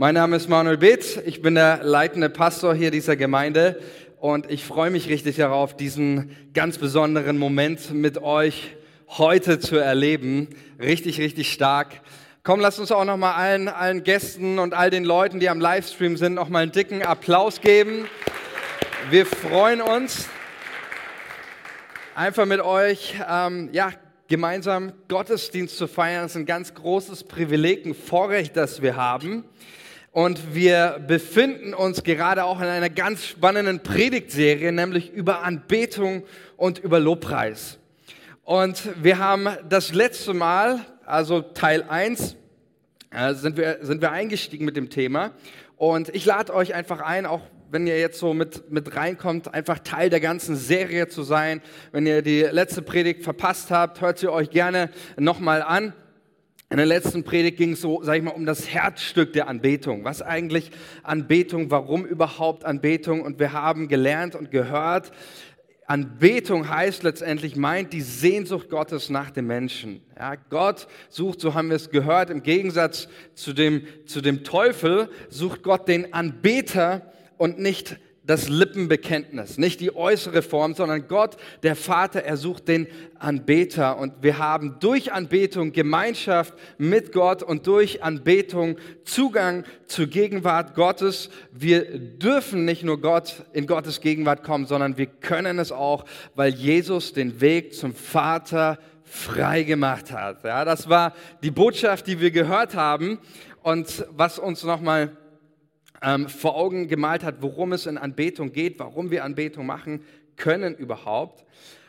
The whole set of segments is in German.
Mein Name ist Manuel Beetz, ich bin der leitende Pastor hier dieser Gemeinde und ich freue mich richtig darauf, diesen ganz besonderen Moment mit euch heute zu erleben. Richtig, richtig stark. Komm, lasst uns auch noch mal allen, allen Gästen und all den Leuten, die am Livestream sind, noch mal einen dicken Applaus geben. Wir freuen uns, einfach mit euch, ähm, ja, gemeinsam Gottesdienst zu feiern. Das ist ein ganz großes Privileg, ein Vorrecht, das wir haben. Und wir befinden uns gerade auch in einer ganz spannenden Predigtserie, nämlich über Anbetung und über Lobpreis. Und wir haben das letzte Mal, also Teil 1, äh, sind, wir, sind wir eingestiegen mit dem Thema. Und ich lade euch einfach ein, auch wenn ihr jetzt so mit, mit reinkommt, einfach Teil der ganzen Serie zu sein. Wenn ihr die letzte Predigt verpasst habt, hört sie euch gerne nochmal an. In der letzten Predigt ging es so, sag ich mal, um das Herzstück der Anbetung. Was eigentlich Anbetung? Warum überhaupt Anbetung? Und wir haben gelernt und gehört, Anbetung heißt letztendlich, meint die Sehnsucht Gottes nach dem Menschen. Ja, Gott sucht, so haben wir es gehört, im Gegensatz zu dem, zu dem Teufel, sucht Gott den Anbeter und nicht das Lippenbekenntnis, nicht die äußere Form, sondern Gott, der Vater, er sucht den Anbeter. Und wir haben durch Anbetung Gemeinschaft mit Gott und durch Anbetung Zugang zur Gegenwart Gottes. Wir dürfen nicht nur Gott in Gottes Gegenwart kommen, sondern wir können es auch, weil Jesus den Weg zum Vater frei gemacht hat. Ja, das war die Botschaft, die wir gehört haben und was uns nochmal ähm, vor Augen gemalt hat, worum es in Anbetung geht, warum wir Anbetung machen können überhaupt.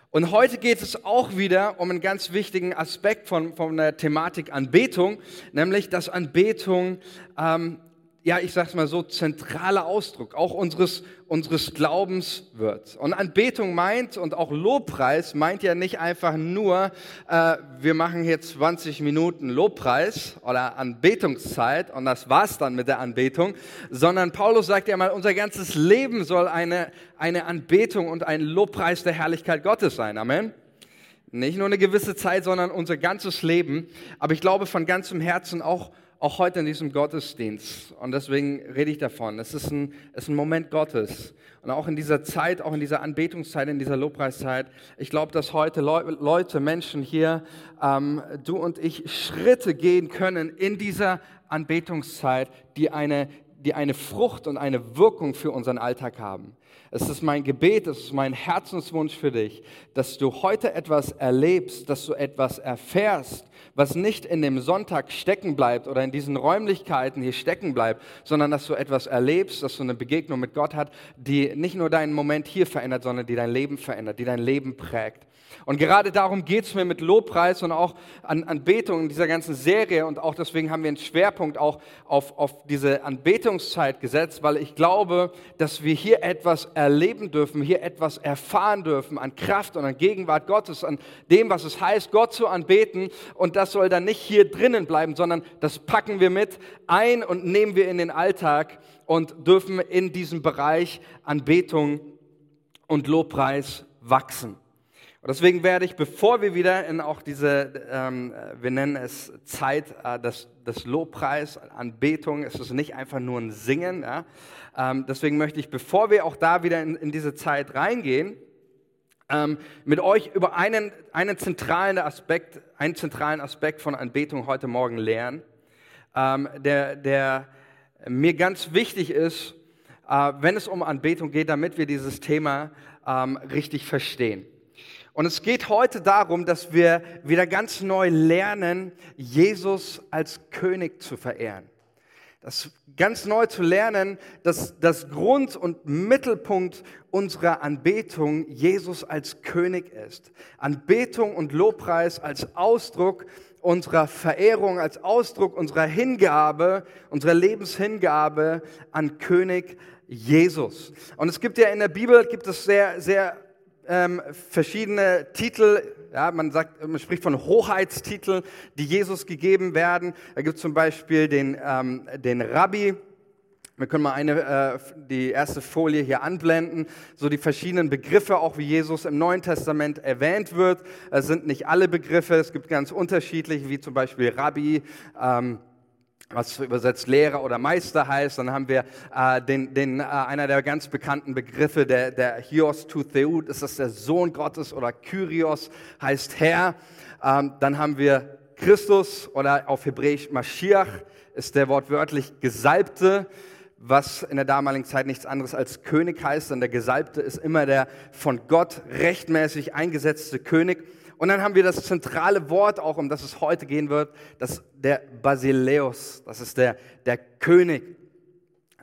Und heute geht es auch wieder um einen ganz wichtigen Aspekt von, von der Thematik Anbetung, nämlich dass Anbetung ähm, ja, ich sag's mal so, zentraler Ausdruck auch unseres, unseres Glaubens wird. Und Anbetung meint und auch Lobpreis meint ja nicht einfach nur, äh, wir machen hier 20 Minuten Lobpreis oder Anbetungszeit und das war's dann mit der Anbetung, sondern Paulus sagt ja mal, unser ganzes Leben soll eine, eine Anbetung und ein Lobpreis der Herrlichkeit Gottes sein. Amen. Nicht nur eine gewisse Zeit, sondern unser ganzes Leben. Aber ich glaube von ganzem Herzen auch, auch heute in diesem Gottesdienst. Und deswegen rede ich davon. Es ist ein, es ist ein Moment Gottes. Und auch in dieser Zeit, auch in dieser Anbetungszeit, in dieser Lobpreiszeit, ich glaube, dass heute Leute, Menschen hier, ähm, du und ich, Schritte gehen können in dieser Anbetungszeit, die eine, die eine Frucht und eine Wirkung für unseren Alltag haben. Es ist mein Gebet, es ist mein Herzenswunsch für dich, dass du heute etwas erlebst, dass du etwas erfährst, was nicht in dem Sonntag stecken bleibt oder in diesen Räumlichkeiten hier stecken bleibt, sondern dass du etwas erlebst, dass du eine Begegnung mit Gott hast, die nicht nur deinen Moment hier verändert, sondern die dein Leben verändert, die dein Leben prägt. Und gerade darum geht es mir mit Lobpreis und auch an Anbetung in dieser ganzen Serie. Und auch deswegen haben wir einen Schwerpunkt auch auf, auf diese Anbetungszeit gesetzt, weil ich glaube, dass wir hier etwas erleben dürfen, hier etwas erfahren dürfen an Kraft und an Gegenwart Gottes, an dem, was es heißt, Gott zu anbeten. Und das soll dann nicht hier drinnen bleiben, sondern das packen wir mit ein und nehmen wir in den Alltag und dürfen in diesem Bereich Anbetung und Lobpreis wachsen. Und deswegen werde ich, bevor wir wieder in auch diese, ähm, wir nennen es Zeit äh, des, des Lobpreis, Anbetung, es ist nicht einfach nur ein Singen. Ja? Ähm, deswegen möchte ich, bevor wir auch da wieder in, in diese Zeit reingehen, ähm, mit euch über einen, einen, zentralen Aspekt, einen zentralen Aspekt von Anbetung heute Morgen lernen, ähm, der, der mir ganz wichtig ist, äh, wenn es um Anbetung geht, damit wir dieses Thema ähm, richtig verstehen. Und es geht heute darum, dass wir wieder ganz neu lernen, Jesus als König zu verehren. Das ganz neu zu lernen, dass das Grund und Mittelpunkt unserer Anbetung Jesus als König ist. Anbetung und Lobpreis als Ausdruck unserer Verehrung, als Ausdruck unserer Hingabe, unserer Lebenshingabe an König Jesus. Und es gibt ja in der Bibel gibt es sehr, sehr ähm, verschiedene Titel, ja, man, sagt, man spricht von Hoheitstiteln, die Jesus gegeben werden. Da gibt es zum Beispiel den, ähm, den Rabbi. Wir können mal eine, äh, die erste Folie hier anblenden. So die verschiedenen Begriffe, auch wie Jesus im Neuen Testament erwähnt wird. Es sind nicht alle Begriffe, es gibt ganz unterschiedliche, wie zum Beispiel Rabbi. Ähm, was übersetzt Lehrer oder Meister heißt. Dann haben wir äh, den, den, äh, einer der ganz bekannten Begriffe, der, der Hios to Theut, ist das der Sohn Gottes oder Kyrios heißt Herr. Ähm, dann haben wir Christus oder auf Hebräisch Mashiach ist der wortwörtlich Gesalbte, was in der damaligen Zeit nichts anderes als König heißt. Denn der Gesalbte ist immer der von Gott rechtmäßig eingesetzte König. Und dann haben wir das zentrale Wort auch, um das es heute gehen wird, das der Basileus, das ist der, der König.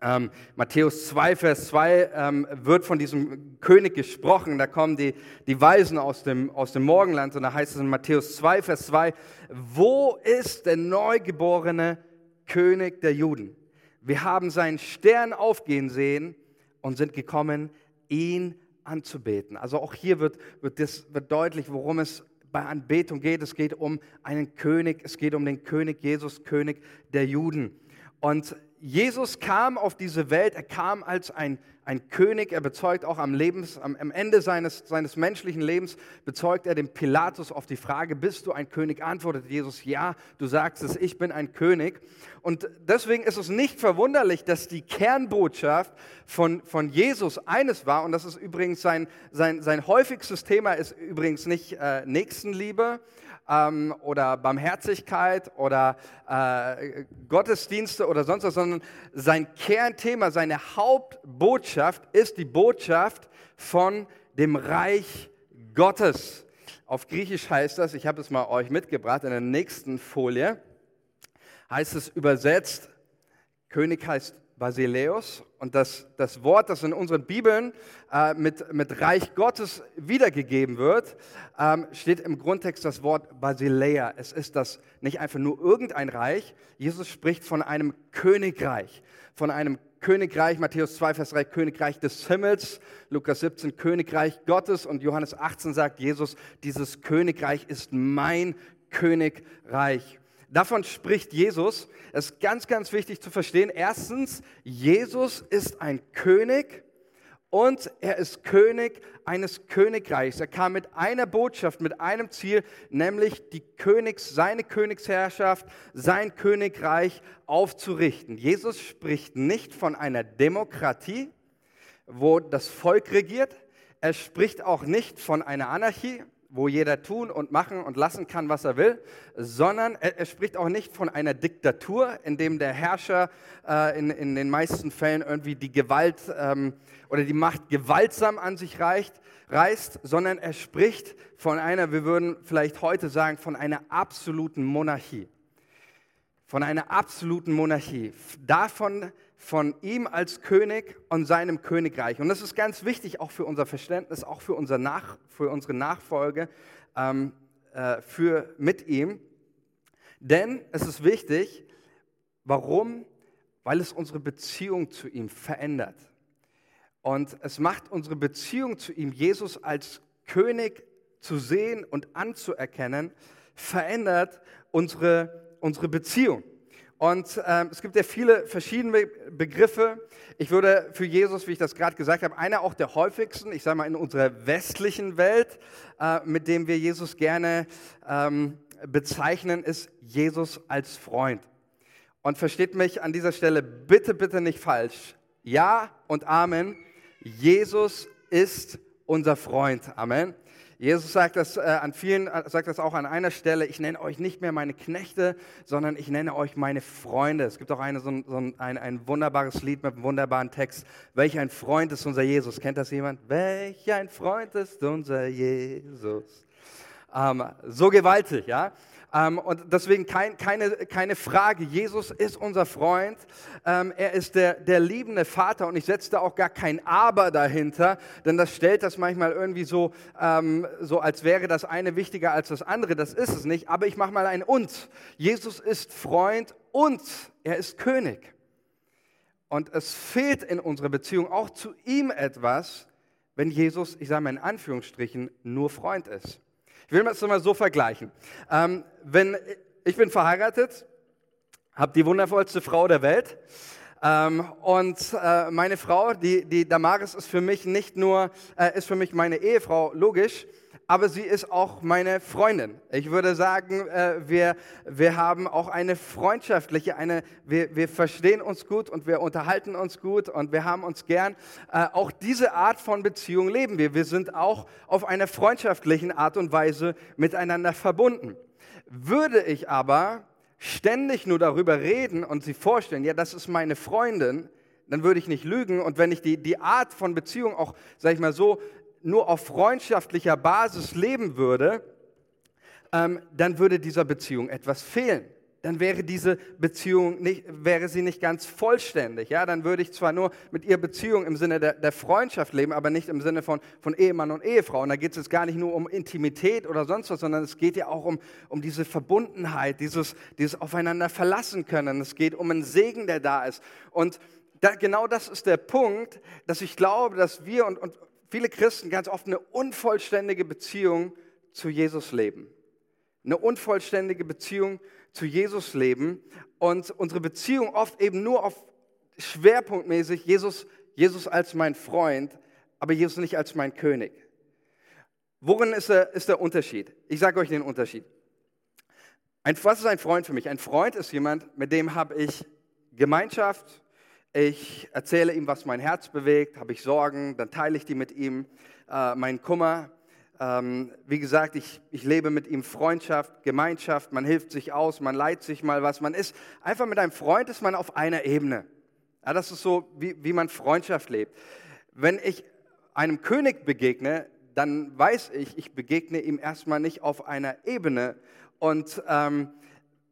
Ähm, Matthäus 2, Vers 2 ähm, wird von diesem König gesprochen. Da kommen die, die Weisen aus dem, aus dem Morgenland und da heißt es in Matthäus 2, Vers 2, wo ist der neugeborene König der Juden? Wir haben seinen Stern aufgehen sehen und sind gekommen, ihn anzubeten. Also auch hier wird, wird, das, wird deutlich, worum es bei Anbetung geht. Es geht um einen König, es geht um den König Jesus, König der Juden. Und Jesus kam auf diese Welt, er kam als ein, ein König, er bezeugt auch am, Lebens, am, am Ende seines, seines menschlichen Lebens, bezeugt er dem Pilatus auf die Frage, bist du ein König? Antwortet Jesus, ja, du sagst es, ich bin ein König. Und deswegen ist es nicht verwunderlich, dass die Kernbotschaft von, von Jesus eines war, und das ist übrigens sein, sein, sein häufigstes Thema, ist übrigens nicht äh, Nächstenliebe, ähm, oder Barmherzigkeit oder äh, Gottesdienste oder sonst was, sondern sein Kernthema, seine Hauptbotschaft ist die Botschaft von dem Reich Gottes. Auf Griechisch heißt das, ich habe es mal euch mitgebracht in der nächsten Folie, heißt es übersetzt, König heißt Basileus. Und das, das Wort, das in unseren Bibeln äh, mit, mit Reich Gottes wiedergegeben wird, ähm, steht im Grundtext das Wort Basileia. Es ist das nicht einfach nur irgendein Reich. Jesus spricht von einem Königreich, von einem Königreich, Matthäus 2, Vers 3, Königreich des Himmels, Lukas 17, Königreich Gottes und Johannes 18 sagt Jesus, dieses Königreich ist mein Königreich. Davon spricht Jesus. Es ist ganz, ganz wichtig zu verstehen. Erstens, Jesus ist ein König und er ist König eines Königreichs. Er kam mit einer Botschaft, mit einem Ziel, nämlich die Königs, seine Königsherrschaft, sein Königreich aufzurichten. Jesus spricht nicht von einer Demokratie, wo das Volk regiert. Er spricht auch nicht von einer Anarchie, wo jeder tun und machen und lassen kann, was er will, sondern er, er spricht auch nicht von einer Diktatur, in dem der Herrscher äh, in, in den meisten Fällen irgendwie die Gewalt ähm, oder die Macht gewaltsam an sich reicht, reißt, sondern er spricht von einer, wir würden vielleicht heute sagen, von einer absoluten Monarchie. Von einer absoluten Monarchie. Davon, von ihm als König und seinem Königreich. Und das ist ganz wichtig auch für unser Verständnis, auch für, unser Nach, für unsere Nachfolge ähm, äh, für, mit ihm. Denn es ist wichtig, warum? Weil es unsere Beziehung zu ihm verändert. Und es macht unsere Beziehung zu ihm, Jesus als König zu sehen und anzuerkennen, verändert unsere, unsere Beziehung. Und ähm, es gibt ja viele verschiedene Begriffe. Ich würde für Jesus, wie ich das gerade gesagt habe, einer auch der häufigsten, ich sage mal in unserer westlichen Welt, äh, mit dem wir Jesus gerne ähm, bezeichnen, ist Jesus als Freund. Und versteht mich an dieser Stelle bitte, bitte nicht falsch. Ja und Amen. Jesus ist unser Freund. Amen. Jesus sagt das äh, an vielen, äh, sagt das auch an einer Stelle, ich nenne euch nicht mehr meine Knechte, sondern ich nenne euch meine Freunde. Es gibt auch eine, so, so ein, ein, ein, wunderbares Lied mit einem wunderbaren Text. Welch ein Freund ist unser Jesus? Kennt das jemand? Welch ein Freund ist unser Jesus? Ähm, so gewaltig, ja? Ähm, und deswegen kein, keine, keine Frage, Jesus ist unser Freund, ähm, er ist der, der liebende Vater und ich setze da auch gar kein Aber dahinter, denn das stellt das manchmal irgendwie so, ähm, so als wäre das eine wichtiger als das andere, das ist es nicht, aber ich mache mal ein Und. Jesus ist Freund und er ist König. Und es fehlt in unserer Beziehung auch zu ihm etwas, wenn Jesus, ich sage mal in Anführungsstrichen, nur Freund ist. Ich will das mal so vergleichen. Ähm, wenn, ich bin verheiratet, habe die wundervollste Frau der Welt. Ähm, und äh, meine Frau, die, die Damaris, ist für mich nicht nur, äh, ist für mich meine Ehefrau, logisch, aber sie ist auch meine Freundin. Ich würde sagen, äh, wir, wir haben auch eine freundschaftliche, eine, wir, wir verstehen uns gut und wir unterhalten uns gut und wir haben uns gern. Äh, auch diese Art von Beziehung leben wir. Wir sind auch auf einer freundschaftlichen Art und Weise miteinander verbunden. Würde ich aber ständig nur darüber reden und sie vorstellen, ja, das ist meine Freundin, dann würde ich nicht lügen. Und wenn ich die, die Art von Beziehung auch, sag ich mal so, nur auf freundschaftlicher Basis leben würde, ähm, dann würde dieser Beziehung etwas fehlen. Dann wäre diese Beziehung nicht, wäre sie nicht ganz vollständig. Ja, dann würde ich zwar nur mit ihr Beziehung im Sinne der, der Freundschaft leben, aber nicht im Sinne von, von Ehemann und Ehefrau. Und da geht es jetzt gar nicht nur um Intimität oder sonst was, sondern es geht ja auch um, um diese Verbundenheit, dieses, dieses Aufeinander verlassen können. Es geht um einen Segen, der da ist. Und da, genau das ist der Punkt, dass ich glaube, dass wir und, und viele Christen ganz oft eine unvollständige Beziehung zu Jesus leben. Eine unvollständige Beziehung zu Jesus leben und unsere Beziehung oft eben nur auf schwerpunktmäßig Jesus, Jesus als mein Freund, aber Jesus nicht als mein König. Worin ist der, ist der Unterschied? Ich sage euch den Unterschied. Ein, was ist ein Freund für mich? Ein Freund ist jemand, mit dem habe ich Gemeinschaft, ich erzähle ihm, was mein Herz bewegt, habe ich Sorgen, dann teile ich die mit ihm, äh, meinen Kummer. Ähm, wie gesagt, ich, ich lebe mit ihm Freundschaft, Gemeinschaft, man hilft sich aus, man leiht sich mal was. Man ist einfach mit einem Freund ist man auf einer Ebene. Ja, das ist so, wie, wie man Freundschaft lebt. Wenn ich einem König begegne, dann weiß ich, ich begegne ihm erstmal nicht auf einer Ebene. Und ähm,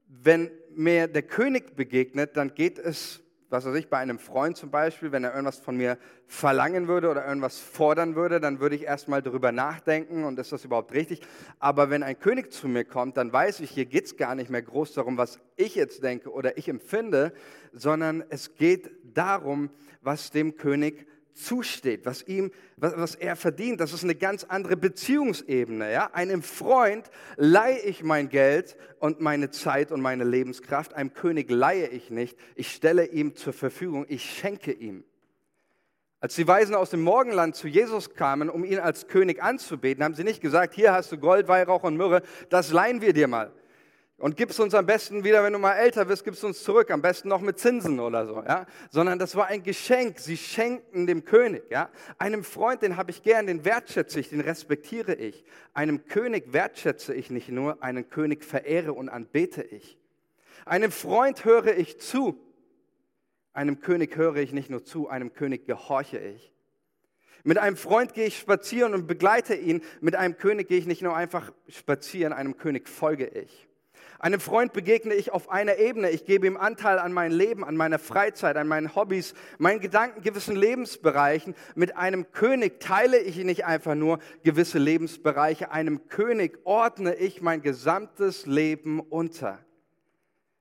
wenn mir der König begegnet, dann geht es was weiß ich, bei einem Freund zum Beispiel, wenn er irgendwas von mir verlangen würde oder irgendwas fordern würde, dann würde ich erstmal darüber nachdenken und ist das überhaupt richtig. Aber wenn ein König zu mir kommt, dann weiß ich, hier geht es gar nicht mehr groß darum, was ich jetzt denke oder ich empfinde, sondern es geht darum, was dem König zusteht, was ihm, was, was, er verdient. Das ist eine ganz andere Beziehungsebene. Ja? Einem Freund leihe ich mein Geld und meine Zeit und meine Lebenskraft. Einem König leihe ich nicht. Ich stelle ihm zur Verfügung. Ich schenke ihm. Als die Weisen aus dem Morgenland zu Jesus kamen, um ihn als König anzubeten, haben sie nicht gesagt, hier hast du Gold, Weihrauch und Myrrhe, das leihen wir dir mal. Und gibst uns am besten wieder, wenn du mal älter wirst, gibst uns zurück, am besten noch mit Zinsen oder so, ja? Sondern das war ein Geschenk. Sie schenkten dem König, ja? Einem Freund, den habe ich gern, den wertschätze ich, den respektiere ich. Einem König wertschätze ich nicht nur, einen König verehre und anbete ich. Einem Freund höre ich zu. Einem König höre ich nicht nur zu, einem König gehorche ich. Mit einem Freund gehe ich spazieren und begleite ihn. Mit einem König gehe ich nicht nur einfach spazieren, einem König folge ich. Einem Freund begegne ich auf einer Ebene. Ich gebe ihm Anteil an mein Leben, an meiner Freizeit, an meinen Hobbys, meinen Gedanken, gewissen Lebensbereichen. Mit einem König teile ich nicht einfach nur gewisse Lebensbereiche. Einem König ordne ich mein gesamtes Leben unter.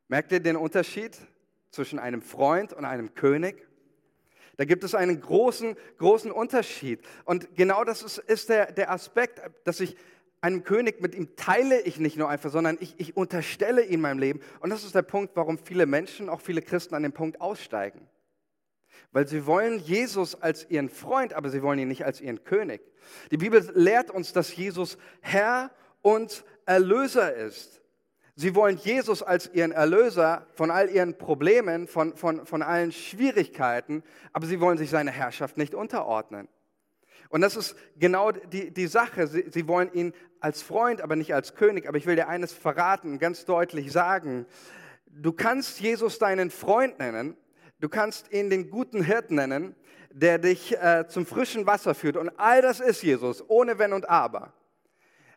Merkt ihr den Unterschied zwischen einem Freund und einem König? Da gibt es einen großen, großen Unterschied. Und genau das ist, ist der, der Aspekt, dass ich einem König, mit ihm teile ich nicht nur einfach, sondern ich, ich unterstelle ihm mein Leben. Und das ist der Punkt, warum viele Menschen, auch viele Christen an dem Punkt aussteigen. Weil sie wollen Jesus als ihren Freund, aber sie wollen ihn nicht als ihren König. Die Bibel lehrt uns, dass Jesus Herr und Erlöser ist. Sie wollen Jesus als ihren Erlöser von all ihren Problemen, von, von, von allen Schwierigkeiten, aber sie wollen sich seiner Herrschaft nicht unterordnen. Und das ist genau die, die Sache. Sie, sie wollen ihn als Freund, aber nicht als König. Aber ich will dir eines verraten, ganz deutlich sagen. Du kannst Jesus deinen Freund nennen. Du kannst ihn den guten Hirt nennen, der dich äh, zum frischen Wasser führt. Und all das ist Jesus, ohne Wenn und Aber.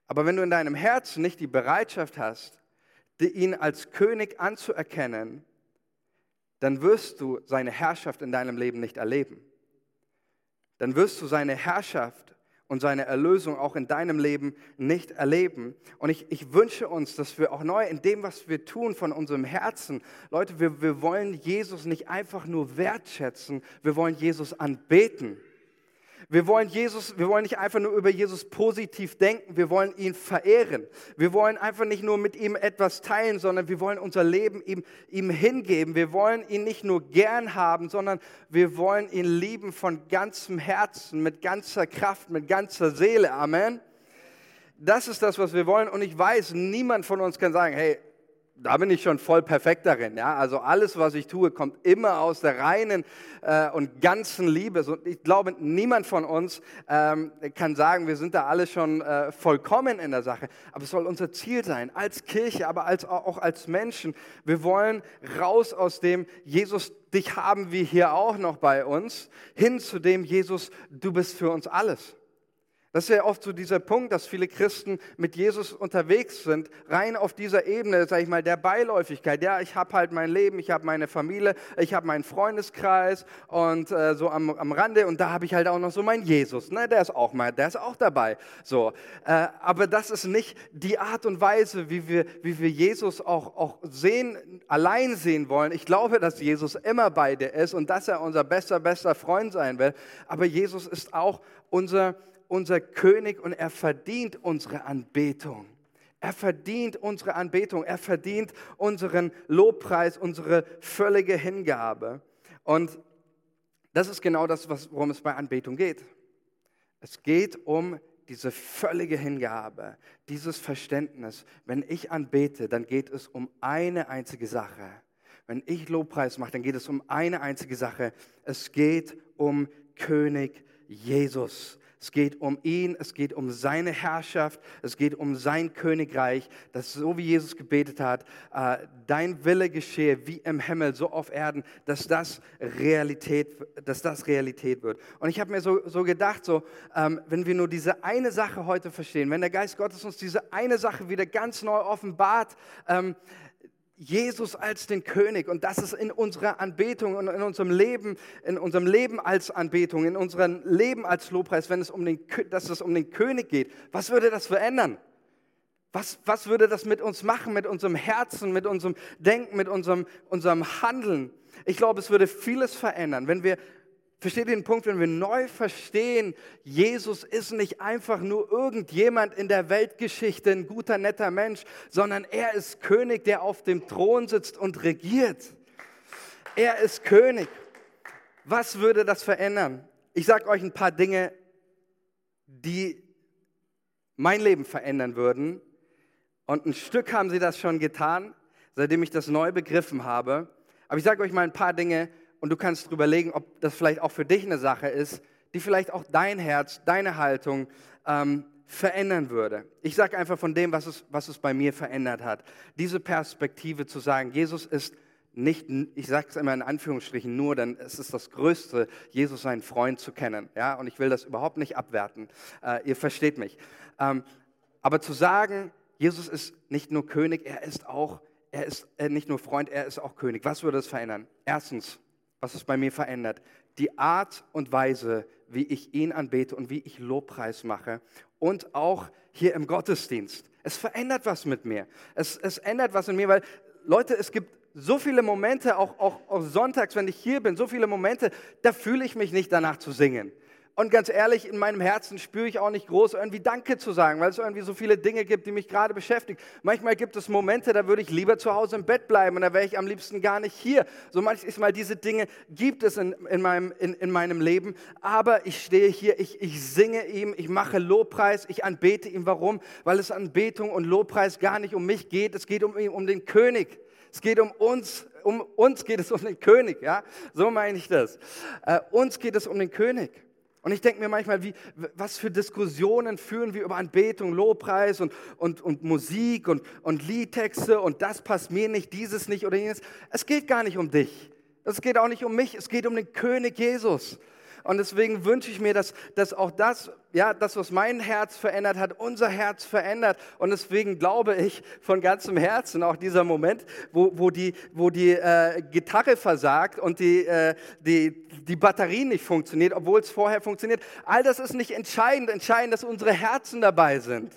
Aber wenn du in deinem Herzen nicht die Bereitschaft hast, ihn als König anzuerkennen, dann wirst du seine Herrschaft in deinem Leben nicht erleben dann wirst du seine Herrschaft und seine Erlösung auch in deinem Leben nicht erleben. Und ich, ich wünsche uns, dass wir auch neu in dem, was wir tun, von unserem Herzen, Leute, wir, wir wollen Jesus nicht einfach nur wertschätzen, wir wollen Jesus anbeten. Wir wollen Jesus, wir wollen nicht einfach nur über Jesus positiv denken, wir wollen ihn verehren. Wir wollen einfach nicht nur mit ihm etwas teilen, sondern wir wollen unser Leben ihm, ihm hingeben. Wir wollen ihn nicht nur gern haben, sondern wir wollen ihn lieben von ganzem Herzen, mit ganzer Kraft, mit ganzer Seele. Amen. Das ist das, was wir wollen. Und ich weiß, niemand von uns kann sagen, hey, da bin ich schon voll perfekt darin. Ja? Also alles, was ich tue, kommt immer aus der reinen äh, und ganzen Liebe. Und ich glaube, niemand von uns ähm, kann sagen, wir sind da alle schon äh, vollkommen in der Sache. Aber es soll unser Ziel sein, als Kirche, aber als, auch als Menschen. Wir wollen raus aus dem, Jesus, dich haben wir hier auch noch bei uns, hin zu dem, Jesus, du bist für uns alles. Das ist ja oft so dieser Punkt, dass viele Christen mit Jesus unterwegs sind, rein auf dieser Ebene, sage ich mal, der Beiläufigkeit. Ja, ich habe halt mein Leben, ich habe meine Familie, ich habe meinen Freundeskreis und äh, so am, am Rande und da habe ich halt auch noch so meinen Jesus. Ne, der ist auch mal, der ist auch dabei. So, äh, aber das ist nicht die Art und Weise, wie wir, wie wir Jesus auch, auch sehen, allein sehen wollen. Ich glaube, dass Jesus immer bei dir ist und dass er unser bester, bester Freund sein will. Aber Jesus ist auch unser unser König und er verdient unsere Anbetung. Er verdient unsere Anbetung, er verdient unseren Lobpreis, unsere völlige Hingabe. Und das ist genau das, worum es bei Anbetung geht. Es geht um diese völlige Hingabe, dieses Verständnis. Wenn ich anbete, dann geht es um eine einzige Sache. Wenn ich Lobpreis mache, dann geht es um eine einzige Sache. Es geht um König Jesus. Es geht um ihn, es geht um seine Herrschaft, es geht um sein Königreich, dass so wie Jesus gebetet hat, äh, dein Wille geschehe wie im Himmel, so auf Erden, dass das Realität, dass das Realität wird. Und ich habe mir so, so gedacht, so, ähm, wenn wir nur diese eine Sache heute verstehen, wenn der Geist Gottes uns diese eine Sache wieder ganz neu offenbart, ähm, Jesus als den König und das ist in unserer Anbetung und in unserem Leben, in unserem Leben als Anbetung, in unserem Leben als Lobpreis, wenn es um den, dass es um den König geht, was würde das verändern? Was, was würde das mit uns machen, mit unserem Herzen, mit unserem Denken, mit unserem, unserem Handeln? Ich glaube, es würde vieles verändern, wenn wir Versteht ihr den Punkt, wenn wir neu verstehen, Jesus ist nicht einfach nur irgendjemand in der Weltgeschichte, ein guter, netter Mensch, sondern er ist König, der auf dem Thron sitzt und regiert. Er ist König. Was würde das verändern? Ich sage euch ein paar Dinge, die mein Leben verändern würden. Und ein Stück haben sie das schon getan, seitdem ich das neu begriffen habe. Aber ich sage euch mal ein paar Dinge, und du kannst überlegen, ob das vielleicht auch für dich eine Sache ist, die vielleicht auch dein Herz, deine Haltung ähm, verändern würde. Ich sage einfach von dem, was es, was es bei mir verändert hat. Diese Perspektive zu sagen, Jesus ist nicht, ich sage es immer in Anführungsstrichen nur, denn es ist das Größte, Jesus seinen Freund zu kennen. Ja? Und ich will das überhaupt nicht abwerten. Äh, ihr versteht mich. Ähm, aber zu sagen, Jesus ist nicht nur König, er ist auch, er ist nicht nur Freund, er ist auch König. Was würde das verändern? Erstens, was es bei mir verändert. Die Art und Weise, wie ich ihn anbete und wie ich Lobpreis mache und auch hier im Gottesdienst. Es verändert was mit mir. Es, es ändert was in mir, weil Leute, es gibt so viele Momente, auch, auch, auch sonntags, wenn ich hier bin, so viele Momente, da fühle ich mich nicht danach zu singen. Und ganz ehrlich, in meinem Herzen spüre ich auch nicht groß, irgendwie Danke zu sagen, weil es irgendwie so viele Dinge gibt, die mich gerade beschäftigen. Manchmal gibt es Momente, da würde ich lieber zu Hause im Bett bleiben und da wäre ich am liebsten gar nicht hier. So manchmal diese Dinge gibt es in, in, meinem, in, in meinem Leben. Aber ich stehe hier, ich, ich singe ihm, ich mache Lobpreis, ich anbete ihm. Warum? Weil es Anbetung und Lobpreis gar nicht um mich geht. Es geht um, um den König. Es geht um uns, um uns geht es um den König, ja? So meine ich das. Äh, uns geht es um den König. Und ich denke mir manchmal, wie, was für Diskussionen führen wir über Anbetung, Lobpreis und, und, und Musik und, und Liedtexte und das passt mir nicht, dieses nicht oder jenes. Es geht gar nicht um dich. Es geht auch nicht um mich, es geht um den König Jesus. Und deswegen wünsche ich mir, dass, dass auch das, ja, das, was mein Herz verändert hat, unser Herz verändert. Und deswegen glaube ich von ganzem Herzen, auch dieser Moment, wo, wo die, wo die äh, Gitarre versagt und die, äh, die, die Batterie nicht funktioniert, obwohl es vorher funktioniert. All das ist nicht entscheidend. Entscheidend, dass unsere Herzen dabei sind.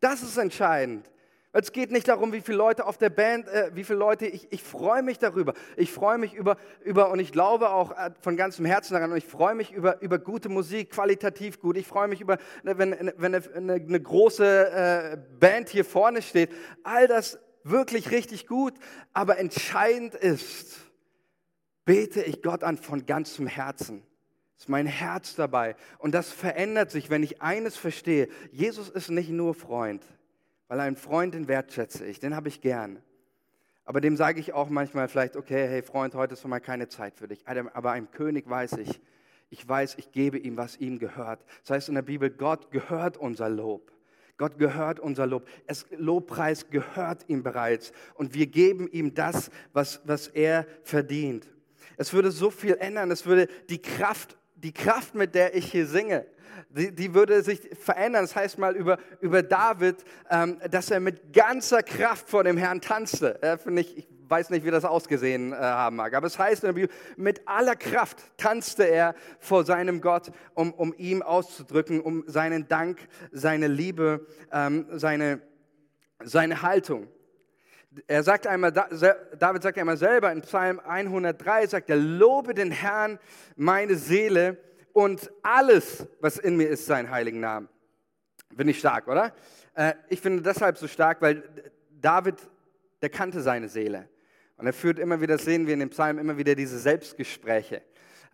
Das ist entscheidend. Es geht nicht darum, wie viele Leute auf der Band, äh, wie viele Leute, ich, ich freue mich darüber. Ich freue mich über, über, und ich glaube auch äh, von ganzem Herzen daran, und ich freue mich über, über gute Musik, qualitativ gut. Ich freue mich über, ne, wenn, wenn eine, eine, eine große äh, Band hier vorne steht. All das wirklich richtig gut, aber entscheidend ist, bete ich Gott an von ganzem Herzen. ist mein Herz dabei. Und das verändert sich, wenn ich eines verstehe. Jesus ist nicht nur Freund, weil ein Freund, den wertschätze ich, den habe ich gern. Aber dem sage ich auch manchmal vielleicht, okay, hey Freund, heute ist mal keine Zeit für dich. Aber einem König weiß ich, ich weiß, ich gebe ihm, was ihm gehört. Das heißt in der Bibel, Gott gehört unser Lob. Gott gehört unser Lob. Es, Lobpreis gehört ihm bereits. Und wir geben ihm das, was, was er verdient. Es würde so viel ändern. Es würde die Kraft, die Kraft, mit der ich hier singe, die, die würde sich verändern. Das heißt mal über, über David, ähm, dass er mit ganzer Kraft vor dem Herrn tanzte. Äh, ich, ich weiß nicht, wie das ausgesehen äh, haben mag. Aber es heißt in der Bibel, mit aller Kraft tanzte er vor seinem Gott, um, um ihm auszudrücken, um seinen Dank, seine Liebe, ähm, seine, seine Haltung. Er sagt einmal, David sagt einmal selber in Psalm 103, sagt er, lobe den Herrn meine Seele und alles, was in mir ist, seinen heiligen Namen. Bin ich stark, oder? Äh, ich finde deshalb so stark, weil David, der kannte seine Seele. Und er führt immer wieder, das sehen wir in dem Psalm, immer wieder diese Selbstgespräche.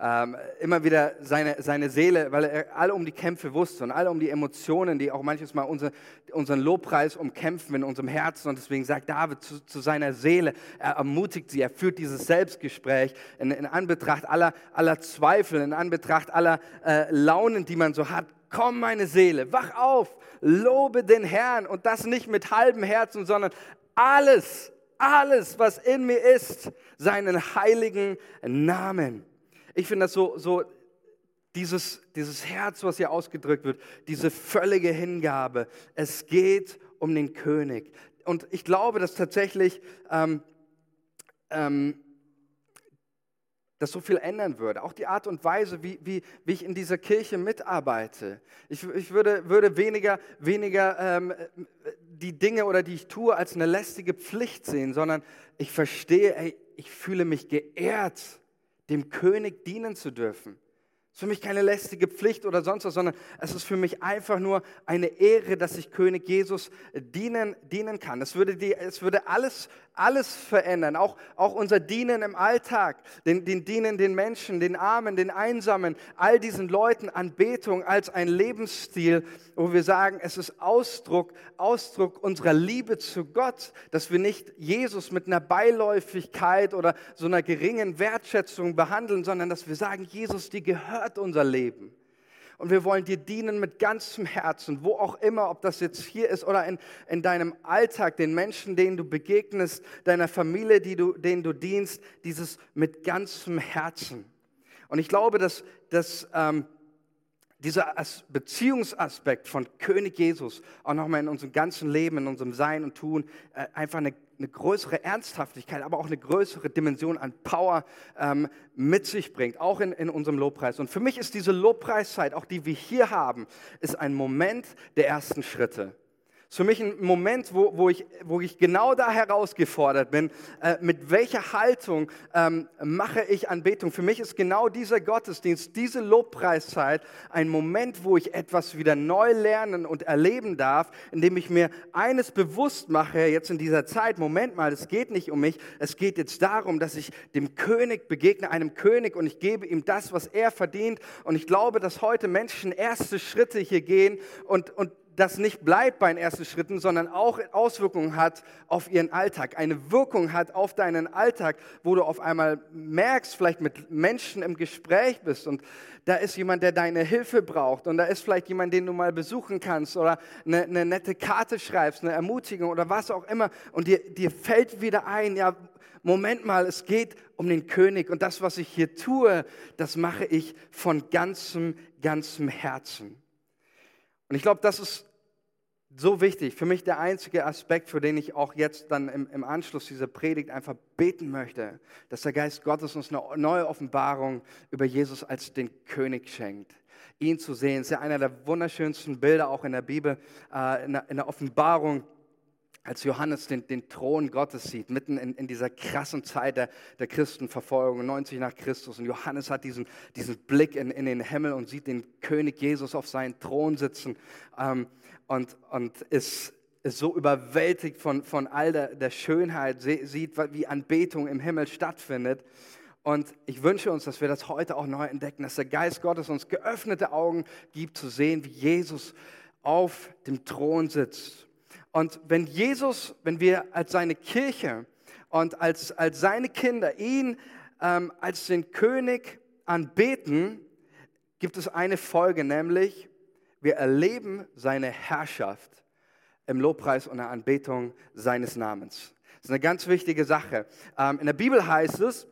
Ähm, immer wieder seine, seine Seele, weil er alle um die Kämpfe wusste und alle um die Emotionen, die auch manches Mal unser, unseren Lobpreis umkämpfen in unserem Herzen. Und deswegen sagt David zu, zu seiner Seele, er ermutigt sie, er führt dieses Selbstgespräch in, in Anbetracht aller, aller Zweifel, in Anbetracht aller äh, Launen, die man so hat. Komm, meine Seele, wach auf, lobe den Herrn und das nicht mit halbem Herzen, sondern alles, alles, was in mir ist, seinen heiligen Namen. Ich finde das so, so dieses, dieses Herz, was hier ausgedrückt wird, diese völlige Hingabe. Es geht um den König. Und ich glaube, dass tatsächlich ähm, ähm, das so viel ändern würde. Auch die Art und Weise, wie, wie, wie ich in dieser Kirche mitarbeite. Ich, ich würde, würde weniger, weniger ähm, die Dinge oder die ich tue als eine lästige Pflicht sehen, sondern ich verstehe, ey, ich fühle mich geehrt, dem König dienen zu dürfen. Es ist für mich keine lästige Pflicht oder sonst was, sondern es ist für mich einfach nur eine Ehre, dass ich König Jesus dienen, dienen kann. Es würde, die, es würde alles alles verändern, auch, auch unser Dienen im Alltag, den, den Dienen den Menschen, den Armen, den Einsamen, all diesen Leuten Anbetung als ein Lebensstil, wo wir sagen, es ist Ausdruck, Ausdruck unserer Liebe zu Gott, dass wir nicht Jesus mit einer Beiläufigkeit oder so einer geringen Wertschätzung behandeln, sondern dass wir sagen, Jesus, dir gehört unser Leben und wir wollen dir dienen mit ganzem Herzen, wo auch immer, ob das jetzt hier ist oder in, in deinem Alltag, den Menschen, denen du begegnest, deiner Familie, die du, denen du dienst, dieses mit ganzem Herzen. Und ich glaube, dass, dass ähm, dieser Beziehungsaspekt von König Jesus auch nochmal in unserem ganzen Leben, in unserem Sein und Tun äh, einfach eine eine größere Ernsthaftigkeit, aber auch eine größere Dimension an Power ähm, mit sich bringt, auch in, in unserem Lobpreis. Und für mich ist diese Lobpreiszeit, auch die wir hier haben, ist ein Moment der ersten Schritte ist für mich ein Moment, wo, wo, ich, wo ich genau da herausgefordert bin, äh, mit welcher Haltung ähm, mache ich Anbetung. Für mich ist genau dieser Gottesdienst, diese Lobpreiszeit ein Moment, wo ich etwas wieder neu lernen und erleben darf, indem ich mir eines bewusst mache, jetzt in dieser Zeit, Moment mal, es geht nicht um mich, es geht jetzt darum, dass ich dem König begegne, einem König und ich gebe ihm das, was er verdient. Und ich glaube, dass heute Menschen erste Schritte hier gehen und, und das nicht bleibt bei den ersten Schritten, sondern auch Auswirkungen hat auf ihren Alltag, eine Wirkung hat auf deinen Alltag, wo du auf einmal merkst, vielleicht mit Menschen im Gespräch bist und da ist jemand, der deine Hilfe braucht und da ist vielleicht jemand, den du mal besuchen kannst oder eine, eine nette Karte schreibst, eine Ermutigung oder was auch immer und dir, dir fällt wieder ein, ja, Moment mal, es geht um den König und das, was ich hier tue, das mache ich von ganzem, ganzem Herzen. Und ich glaube, das ist so wichtig, für mich der einzige Aspekt, für den ich auch jetzt dann im, im, Anschluss dieser Predigt einfach beten möchte, dass der Geist Gottes uns eine neue Offenbarung über Jesus als den König schenkt. Ihn zu sehen, ist ja einer der wunderschönsten Bilder auch in der Bibel, äh, in, der, in der Offenbarung als Johannes den, den, Thron Gottes sieht, mitten in, in dieser krassen Zeit der, der, Christenverfolgung, 90 nach Christus. Und Johannes hat diesen, diesen Blick in, in, den Himmel und sieht den König Jesus auf seinem Thron sitzen ähm, und, und ist, ist, so überwältigt von, von all der, der Schönheit, sieht, wie Anbetung im Himmel stattfindet. Und ich wünsche uns, dass wir das heute auch neu entdecken, dass der Geist Gottes uns geöffnete Augen gibt, zu sehen, wie Jesus auf dem Thron sitzt. Und wenn Jesus, wenn wir als seine Kirche und als, als seine Kinder ihn ähm, als den König anbeten, gibt es eine Folge, nämlich wir erleben seine Herrschaft im Lobpreis und der Anbetung seines Namens. Das ist eine ganz wichtige Sache. Ähm, in der Bibel heißt es,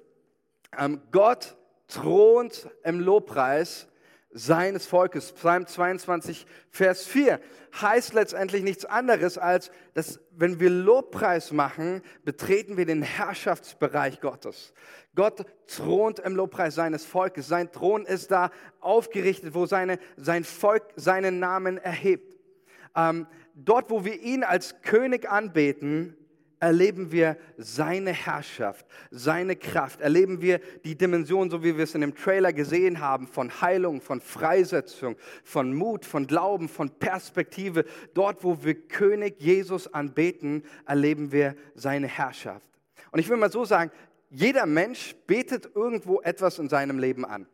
ähm, Gott thront im Lobpreis seines Volkes. Psalm 22, Vers 4 heißt letztendlich nichts anderes als, dass wenn wir Lobpreis machen, betreten wir den Herrschaftsbereich Gottes. Gott thront im Lobpreis seines Volkes. Sein Thron ist da aufgerichtet, wo seine, sein Volk seinen Namen erhebt. Ähm, dort, wo wir ihn als König anbeten, erleben wir seine Herrschaft, seine Kraft, erleben wir die Dimension, so wie wir es in dem Trailer gesehen haben, von Heilung, von Freisetzung, von Mut, von Glauben, von Perspektive. Dort, wo wir König Jesus anbeten, erleben wir seine Herrschaft. Und ich will mal so sagen, jeder Mensch betet irgendwo etwas in seinem Leben an.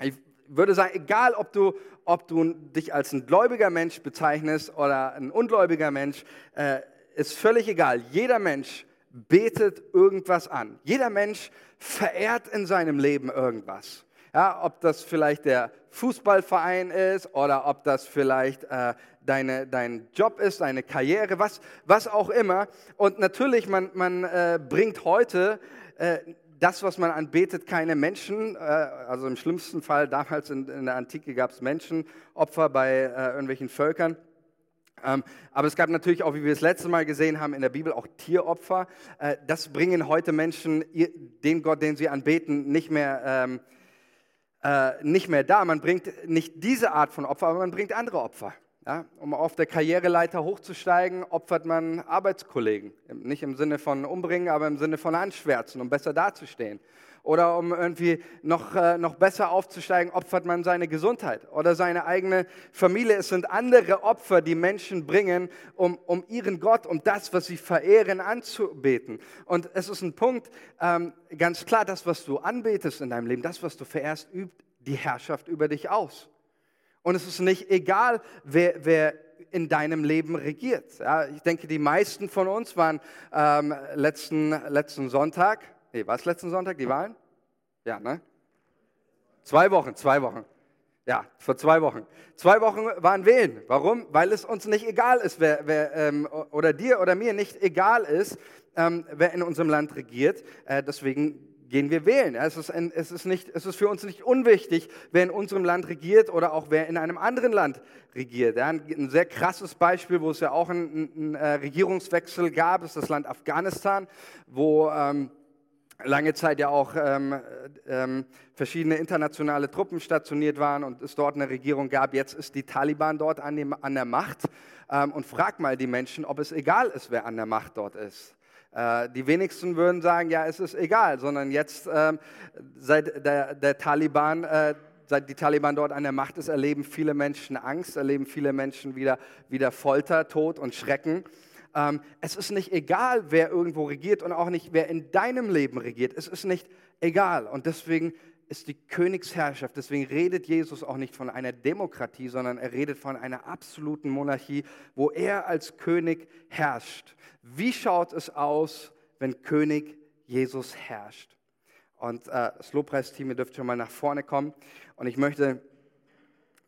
Ich würde sagen, egal ob du, ob du dich als ein gläubiger Mensch bezeichnest oder ein ungläubiger Mensch, äh, ist völlig egal. Jeder Mensch betet irgendwas an. Jeder Mensch verehrt in seinem Leben irgendwas. Ja, ob das vielleicht der Fußballverein ist oder ob das vielleicht äh, deine, dein Job ist, deine Karriere, was, was auch immer. Und natürlich, man, man äh, bringt heute äh, das, was man anbetet, keine Menschen. Äh, also im schlimmsten Fall, damals in, in der Antike gab es Menschenopfer bei äh, irgendwelchen Völkern. Ähm, aber es gab natürlich auch, wie wir es letzte Mal gesehen haben in der Bibel, auch Tieropfer. Äh, das bringen heute Menschen den Gott, den sie anbeten, nicht mehr, ähm, äh, nicht mehr da. Man bringt nicht diese Art von Opfer, aber man bringt andere Opfer. Ja, um auf der Karriereleiter hochzusteigen, opfert man Arbeitskollegen. Nicht im Sinne von umbringen, aber im Sinne von anschwärzen, um besser dazustehen oder um irgendwie noch, äh, noch besser aufzusteigen, opfert man seine Gesundheit oder seine eigene Familie. Es sind andere Opfer, die Menschen bringen, um, um ihren Gott, um das, was sie verehren, anzubeten. Und es ist ein Punkt, ähm, ganz klar, das, was du anbetest in deinem Leben, das, was du verehrst, übt die Herrschaft über dich aus. Und es ist nicht egal, wer, wer in deinem Leben regiert. Ja, ich denke, die meisten von uns waren ähm, letzten, letzten Sonntag Nee, war es letzten Sonntag, die Wahlen? Ja, ne? Zwei Wochen, zwei Wochen. Ja, vor zwei Wochen. Zwei Wochen waren wählen. Warum? Weil es uns nicht egal ist, wer, wer ähm, oder dir oder mir nicht egal ist, ähm, wer in unserem Land regiert. Äh, deswegen gehen wir wählen. Es ist, ein, es, ist nicht, es ist für uns nicht unwichtig, wer in unserem Land regiert oder auch wer in einem anderen Land regiert. Ja, ein, sehr krasses Beispiel, wo es ja auch einen, einen äh, Regierungswechsel gab, ist das Land Afghanistan, wo ähm, lange Zeit ja auch ähm, ähm, verschiedene internationale Truppen stationiert waren und es dort eine Regierung gab. Jetzt ist die Taliban dort an, dem, an der Macht. Ähm, und frag mal die Menschen, ob es egal ist, wer an der Macht dort ist. Äh, die wenigsten würden sagen, ja, es ist egal, sondern jetzt, ähm, seit der, der Taliban, äh, seit die Taliban dort an der Macht ist, erleben viele Menschen Angst, erleben viele Menschen wieder, wieder Folter, Tod und Schrecken. Ähm, es ist nicht egal, wer irgendwo regiert und auch nicht, wer in deinem Leben regiert. Es ist nicht egal. Und deswegen ist die Königsherrschaft, deswegen redet Jesus auch nicht von einer Demokratie, sondern er redet von einer absoluten Monarchie, wo er als König herrscht. Wie schaut es aus, wenn König Jesus herrscht? Und äh, das Lobpreisteam, ihr dürft schon mal nach vorne kommen. Und ich möchte,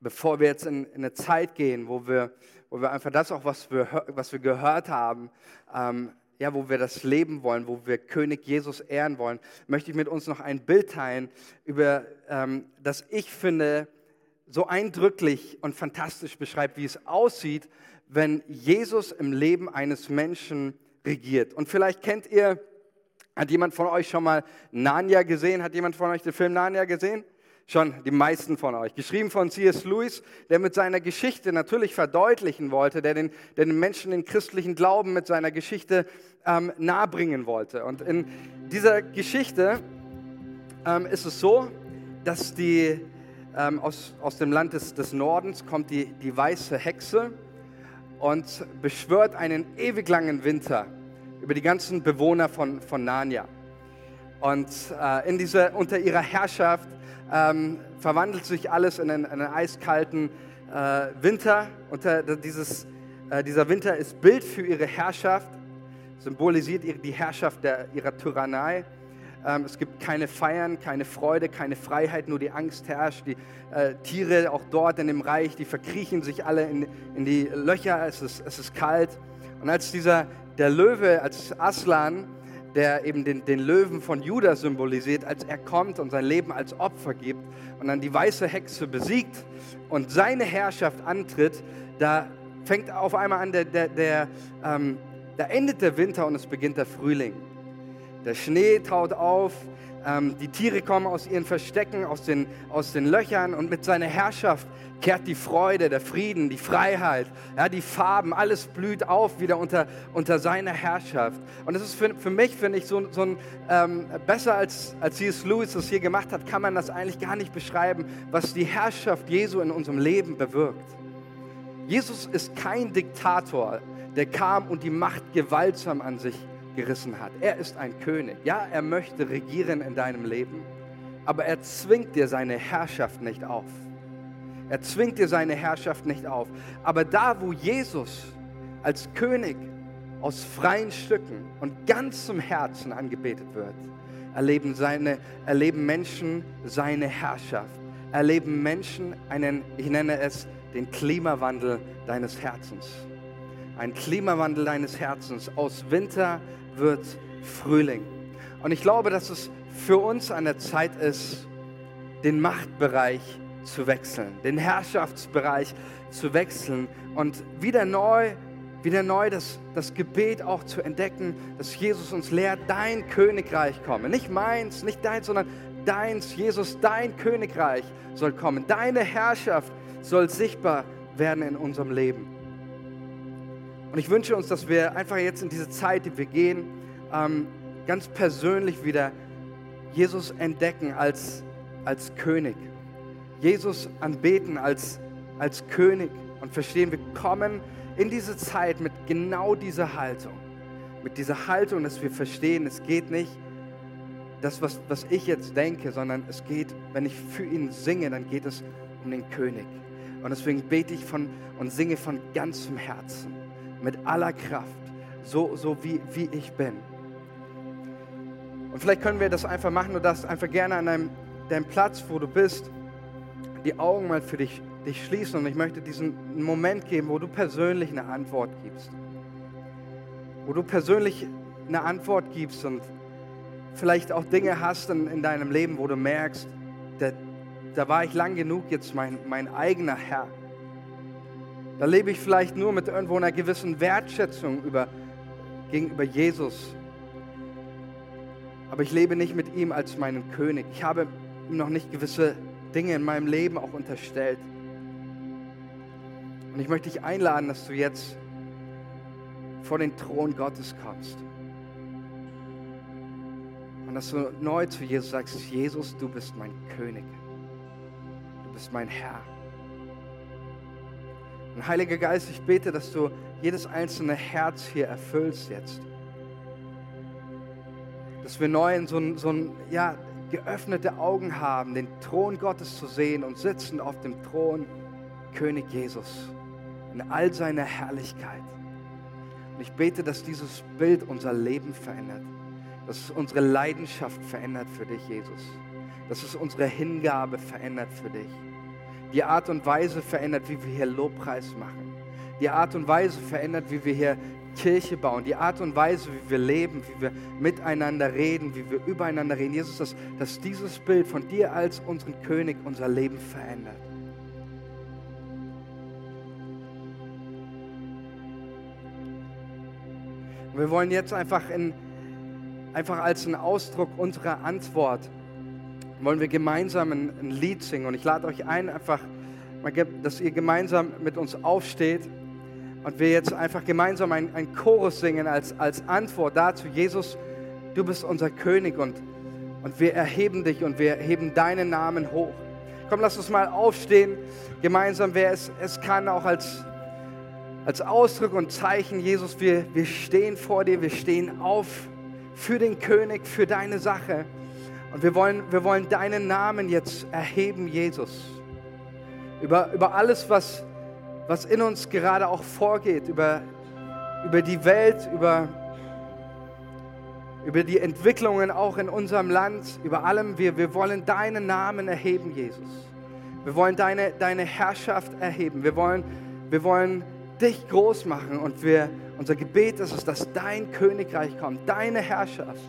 bevor wir jetzt in, in eine Zeit gehen, wo wir wo wir einfach das auch, was wir, was wir gehört haben, ähm, ja, wo wir das leben wollen, wo wir König Jesus ehren wollen, möchte ich mit uns noch ein Bild teilen, über ähm, das ich finde so eindrücklich und fantastisch beschreibt, wie es aussieht, wenn Jesus im Leben eines Menschen regiert. Und vielleicht kennt ihr, hat jemand von euch schon mal Narnia gesehen? Hat jemand von euch den Film Narnia gesehen? Schon die meisten von euch. Geschrieben von C.S. Lewis, der mit seiner Geschichte natürlich verdeutlichen wollte, der den, der den Menschen den christlichen Glauben mit seiner Geschichte ähm, nahebringen wollte. Und in dieser Geschichte ähm, ist es so, dass die, ähm, aus, aus dem Land des, des Nordens kommt die, die weiße Hexe und beschwört einen ewig langen Winter über die ganzen Bewohner von, von Narnia. Und äh, in diese, unter ihrer Herrschaft ähm, verwandelt sich alles in einen, in einen eiskalten äh, Winter. Unter dieses, äh, dieser Winter ist Bild für ihre Herrschaft, symbolisiert die Herrschaft der, ihrer Tyrannei. Ähm, es gibt keine Feiern, keine Freude, keine Freiheit, nur die Angst herrscht. Die äh, Tiere auch dort in dem Reich, die verkriechen sich alle in, in die Löcher, es ist, es ist kalt. Und als dieser, der Löwe, als Aslan, der eben den, den Löwen von Juda symbolisiert, als er kommt und sein Leben als Opfer gibt und dann die weiße Hexe besiegt und seine Herrschaft antritt, da fängt auf einmal an, der, der, der ähm, da endet der Winter und es beginnt der Frühling. Der Schnee taut auf, ähm, die Tiere kommen aus ihren Verstecken, aus den, aus den Löchern und mit seiner Herrschaft kehrt die Freude, der Frieden, die Freiheit, ja, die Farben, alles blüht auf wieder unter, unter seiner Herrschaft. Und das ist für, für mich, finde ich, so, so ein, ähm, besser als, als C.S. Lewis das hier gemacht hat, kann man das eigentlich gar nicht beschreiben, was die Herrschaft Jesu in unserem Leben bewirkt. Jesus ist kein Diktator, der kam und die Macht gewaltsam an sich gerissen hat. Er ist ein König. Ja, er möchte regieren in deinem Leben, aber er zwingt dir seine Herrschaft nicht auf. Er zwingt dir seine Herrschaft nicht auf. Aber da, wo Jesus als König aus freien Stücken und ganzem Herzen angebetet wird, erleben, seine, erleben Menschen seine Herrschaft. Erleben Menschen einen, ich nenne es, den Klimawandel deines Herzens. Ein Klimawandel deines Herzens. Aus Winter wird Frühling. Und ich glaube, dass es für uns an der Zeit ist, den Machtbereich zu wechseln, den Herrschaftsbereich zu wechseln und wieder neu, wieder neu das, das Gebet auch zu entdecken, dass Jesus uns lehrt, dein Königreich komme. Nicht meins, nicht deins, sondern deins, Jesus, dein Königreich soll kommen. Deine Herrschaft soll sichtbar werden in unserem Leben. Und ich wünsche uns, dass wir einfach jetzt in diese Zeit, die wir gehen, ähm, ganz persönlich wieder Jesus entdecken als, als König. Jesus anbeten als, als König und verstehen, wir kommen in diese Zeit mit genau dieser Haltung. Mit dieser Haltung, dass wir verstehen, es geht nicht das, was, was ich jetzt denke, sondern es geht, wenn ich für ihn singe, dann geht es um den König. Und deswegen bete ich von und singe von ganzem Herzen mit aller Kraft, so, so wie, wie ich bin. Und vielleicht können wir das einfach machen, du darfst einfach gerne an deinem, deinem Platz, wo du bist, die Augen mal für dich, dich schließen und ich möchte diesen Moment geben, wo du persönlich eine Antwort gibst. Wo du persönlich eine Antwort gibst und vielleicht auch Dinge hast in, in deinem Leben, wo du merkst, da, da war ich lang genug jetzt mein, mein eigener Herr. Da lebe ich vielleicht nur mit irgendwo einer gewissen Wertschätzung über, gegenüber Jesus. Aber ich lebe nicht mit ihm als meinen König. Ich habe ihm noch nicht gewisse Dinge in meinem Leben auch unterstellt. Und ich möchte dich einladen, dass du jetzt vor den Thron Gottes kommst. Und dass du neu zu Jesus sagst, Jesus, du bist mein König. Du bist mein Herr. Und Heiliger Geist, ich bete, dass du jedes einzelne Herz hier erfüllst jetzt. Dass wir neu in so ein, so ein ja, geöffnete Augen haben, den Thron Gottes zu sehen und sitzen auf dem Thron König Jesus in all seiner Herrlichkeit. Und ich bete, dass dieses Bild unser Leben verändert, dass es unsere Leidenschaft verändert für dich, Jesus, dass es unsere Hingabe verändert für dich die Art und Weise verändert, wie wir hier Lobpreis machen. Die Art und Weise verändert, wie wir hier Kirche bauen. Die Art und Weise, wie wir leben, wie wir miteinander reden, wie wir übereinander reden. Jesus, dass, dass dieses Bild von dir als unseren König unser Leben verändert. Wir wollen jetzt einfach, in, einfach als einen Ausdruck unserer Antwort wollen wir gemeinsam ein, ein Lied singen. Und ich lade euch ein, einfach, dass ihr gemeinsam mit uns aufsteht und wir jetzt einfach gemeinsam ein, ein Chorus singen als, als Antwort dazu. Jesus, du bist unser König und, und wir erheben dich und wir heben deinen Namen hoch. Komm, lass uns mal aufstehen, gemeinsam, wer es, es kann, auch als, als Ausdruck und Zeichen. Jesus, wir, wir stehen vor dir, wir stehen auf für den König, für deine Sache. Und wir wollen, wir wollen deinen Namen jetzt erheben, Jesus. Über, über alles, was, was in uns gerade auch vorgeht, über, über die Welt, über, über die Entwicklungen auch in unserem Land, über allem. Wir, wir wollen deinen Namen erheben, Jesus. Wir wollen deine, deine Herrschaft erheben. Wir wollen, wir wollen dich groß machen und wir, unser Gebet ist es, dass dein Königreich kommt, deine Herrschaft.